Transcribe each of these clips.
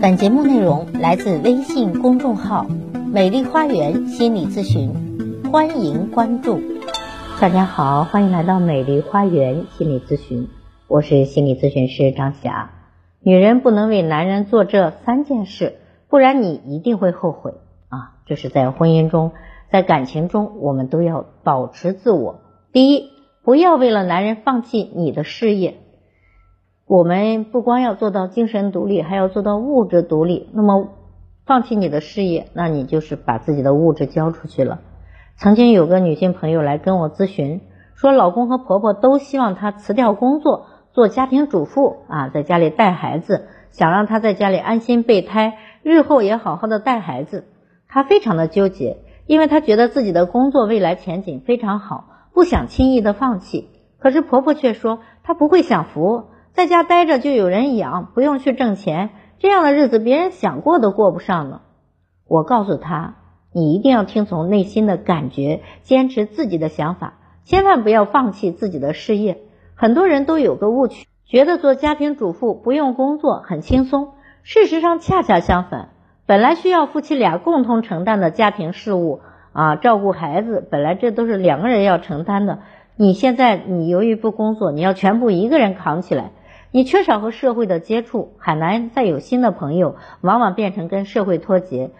本节目内容来自微信公众号“美丽花园心理咨询”，欢迎关注。大家好，欢迎来到美丽花园心理咨询，我是心理咨询师张霞。女人不能为男人做这三件事，不然你一定会后悔啊！这是在婚姻中，在感情中，我们都要保持自我。第一，不要为了男人放弃你的事业。我们不光要做到精神独立，还要做到物质独立。那么，放弃你的事业，那你就是把自己的物质交出去了。曾经有个女性朋友来跟我咨询，说老公和婆婆都希望她辞掉工作，做家庭主妇啊，在家里带孩子，想让她在家里安心备胎，日后也好好的带孩子。她非常的纠结，因为她觉得自己的工作未来前景非常好，不想轻易的放弃。可是婆婆却说她不会享福。在家待着就有人养，不用去挣钱，这样的日子别人想过都过不上呢。我告诉他，你一定要听从内心的感觉，坚持自己的想法，千万不要放弃自己的事业。很多人都有个误区，觉得做家庭主妇不用工作很轻松，事实上恰恰相反。本来需要夫妻俩共同承担的家庭事务啊，照顾孩子，本来这都是两个人要承担的。你现在你由于不工作，你要全部一个人扛起来。你缺少和社会的接触，很难再有新的朋友，往往变成跟社会脱节。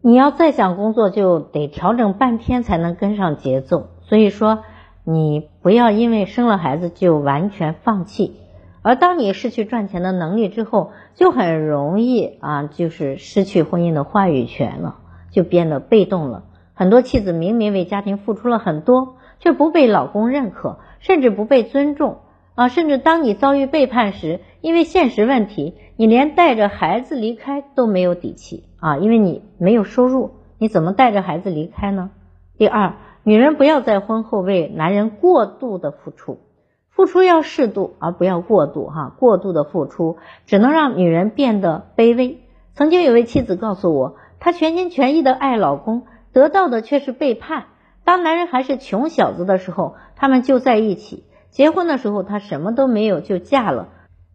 你要再想工作，就得调整半天才能跟上节奏。所以说，你不要因为生了孩子就完全放弃。而当你失去赚钱的能力之后，就很容易啊，就是失去婚姻的话语权了，就变得被动了。很多妻子明明为家庭付出了很多，却不被老公认可，甚至不被尊重。啊，甚至当你遭遇背叛时，因为现实问题，你连带着孩子离开都没有底气啊！因为你没有收入，你怎么带着孩子离开呢？第二，女人不要在婚后为男人过度的付出，付出要适度，而不要过度哈。过度的付出只能让女人变得卑微。曾经有位妻子告诉我，她全心全意的爱老公，得到的却是背叛。当男人还是穷小子的时候，他们就在一起。结婚的时候，她什么都没有就嫁了。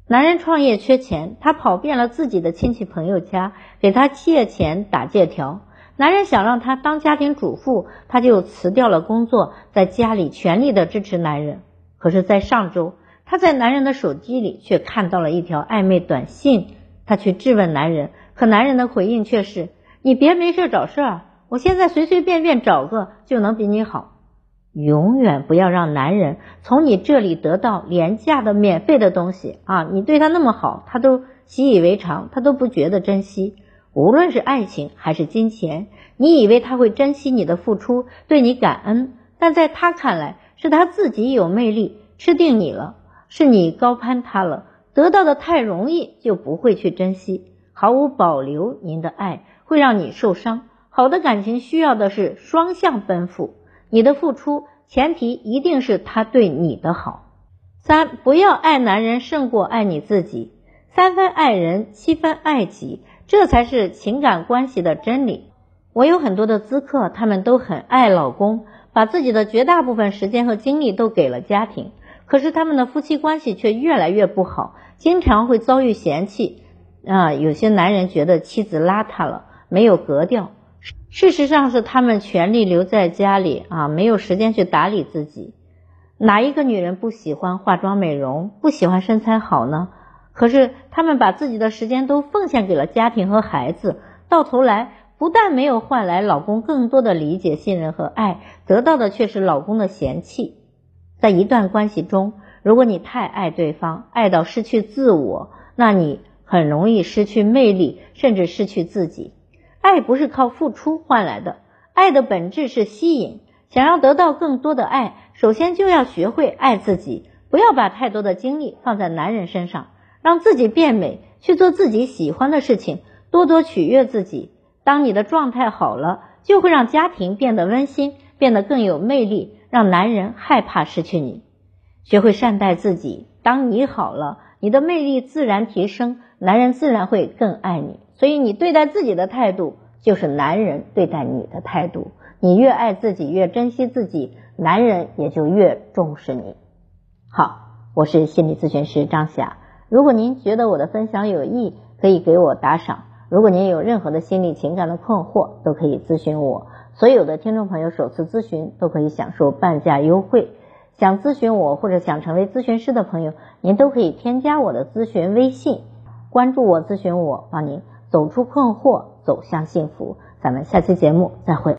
男人创业缺钱，她跑遍了自己的亲戚朋友家，给他借钱打借条。男人想让她当家庭主妇，她就辞掉了工作，在家里全力的支持男人。可是，在上周，她在男人的手机里却看到了一条暧昧短信。她去质问男人，可男人的回应却是：“你别没事找事儿，我现在随随便便找个就能比你好。”永远不要让男人从你这里得到廉价的、免费的东西啊！你对他那么好，他都习以为常，他都不觉得珍惜。无论是爱情还是金钱，你以为他会珍惜你的付出，对你感恩，但在他看来，是他自己有魅力，吃定你了，是你高攀他了，得到的太容易，就不会去珍惜，毫无保留。您的爱会让你受伤。好的感情需要的是双向奔赴。你的付出前提一定是他对你的好。三，不要爱男人胜过爱你自己。三分爱人，七分爱己，这才是情感关系的真理。我有很多的咨客，他们都很爱老公，把自己的绝大部分时间和精力都给了家庭，可是他们的夫妻关系却越来越不好，经常会遭遇嫌弃。啊，有些男人觉得妻子邋遢了，没有格调。事实上是他们全力留在家里啊，没有时间去打理自己。哪一个女人不喜欢化妆美容，不喜欢身材好呢？可是他们把自己的时间都奉献给了家庭和孩子，到头来不但没有换来老公更多的理解、信任和爱，得到的却是老公的嫌弃。在一段关系中，如果你太爱对方，爱到失去自我，那你很容易失去魅力，甚至失去自己。爱不是靠付出换来的，爱的本质是吸引。想要得到更多的爱，首先就要学会爱自己，不要把太多的精力放在男人身上，让自己变美，去做自己喜欢的事情，多多取悦自己。当你的状态好了，就会让家庭变得温馨，变得更有魅力，让男人害怕失去你。学会善待自己，当你好了，你的魅力自然提升，男人自然会更爱你。所以，你对待自己的态度，就是男人对待你的态度。你越爱自己，越珍惜自己，男人也就越重视你。好，我是心理咨询师张霞。如果您觉得我的分享有益，可以给我打赏。如果您有任何的心理情感的困惑，都可以咨询我。所有的听众朋友首次咨询都可以享受半价优惠。想咨询我或者想成为咨询师的朋友，您都可以添加我的咨询微信，关注我，咨询我，帮您走出困惑，走向幸福。咱们下期节目再会。